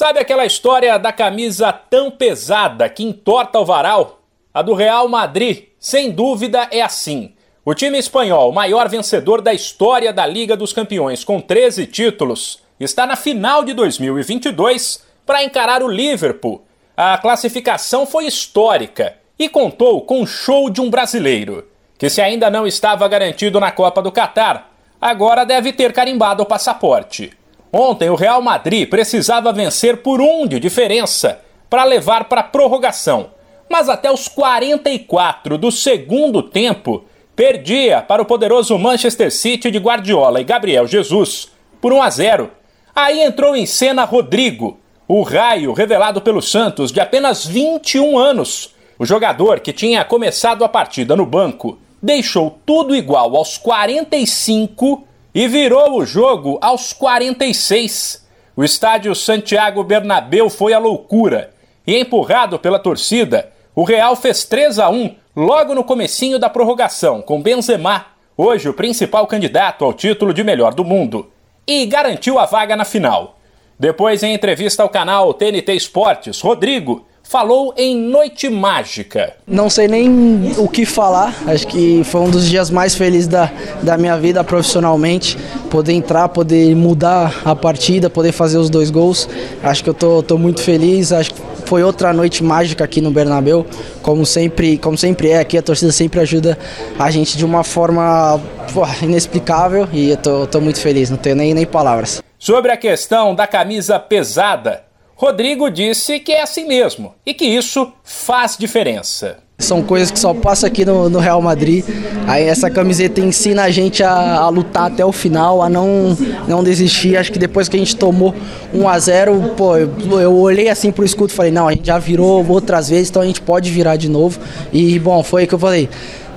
Sabe aquela história da camisa tão pesada que entorta o varal? A do Real Madrid, sem dúvida, é assim. O time espanhol, maior vencedor da história da Liga dos Campeões, com 13 títulos, está na final de 2022 para encarar o Liverpool. A classificação foi histórica e contou com o show de um brasileiro, que se ainda não estava garantido na Copa do Catar, agora deve ter carimbado o passaporte. Ontem o Real Madrid precisava vencer por um de diferença para levar para prorrogação, mas até os 44 do segundo tempo perdia para o poderoso Manchester City de Guardiola e Gabriel Jesus por 1 a 0. Aí entrou em cena Rodrigo, o raio revelado pelo Santos de apenas 21 anos. O jogador que tinha começado a partida no banco deixou tudo igual aos 45 e virou o jogo aos 46. O estádio Santiago Bernabéu foi a loucura. E empurrado pela torcida, o Real fez 3 a 1 logo no comecinho da prorrogação, com Benzema, hoje o principal candidato ao título de melhor do mundo, e garantiu a vaga na final. Depois, em entrevista ao canal TNT Esportes, Rodrigo falou em Noite Mágica. Não sei nem o que falar, acho que foi um dos dias mais felizes da, da minha vida profissionalmente. Poder entrar, poder mudar a partida, poder fazer os dois gols. Acho que eu tô, tô muito feliz, acho que foi outra noite mágica aqui no Bernabéu, como sempre, como sempre é aqui, a torcida sempre ajuda a gente de uma forma pô, inexplicável e eu tô, tô muito feliz, não tenho nem, nem palavras. Sobre a questão da camisa pesada, Rodrigo disse que é assim mesmo e que isso faz diferença. São coisas que só passa aqui no, no, Real Madrid. Aí essa camiseta ensina a gente a, a, lutar até o final, a não, não desistir. Acho que depois que a gente tomou 1 a 0 pô, eu, eu olhei assim pro escudo e falei, não, a gente já virou outras vezes, então a gente pode virar de novo. E bom, foi o que eu falei.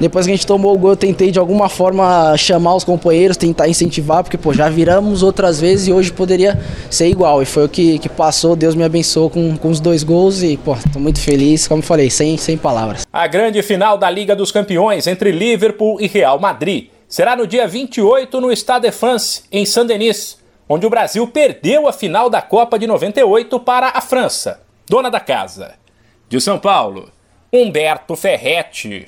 Depois que a gente tomou o gol, eu tentei de alguma forma chamar os companheiros, tentar incentivar, porque pô, já viramos outras vezes e hoje poderia ser igual. E foi o que, que passou, Deus me abençoou com, com os dois gols e, pô, muito feliz, como falei, sem, sem palavras. A grande final da Liga dos Campeões entre Liverpool e Real Madrid será no dia 28 no Stade de France, em Saint-Denis, onde o Brasil perdeu a final da Copa de 98 para a França, dona da casa. De São Paulo, Humberto Ferretti.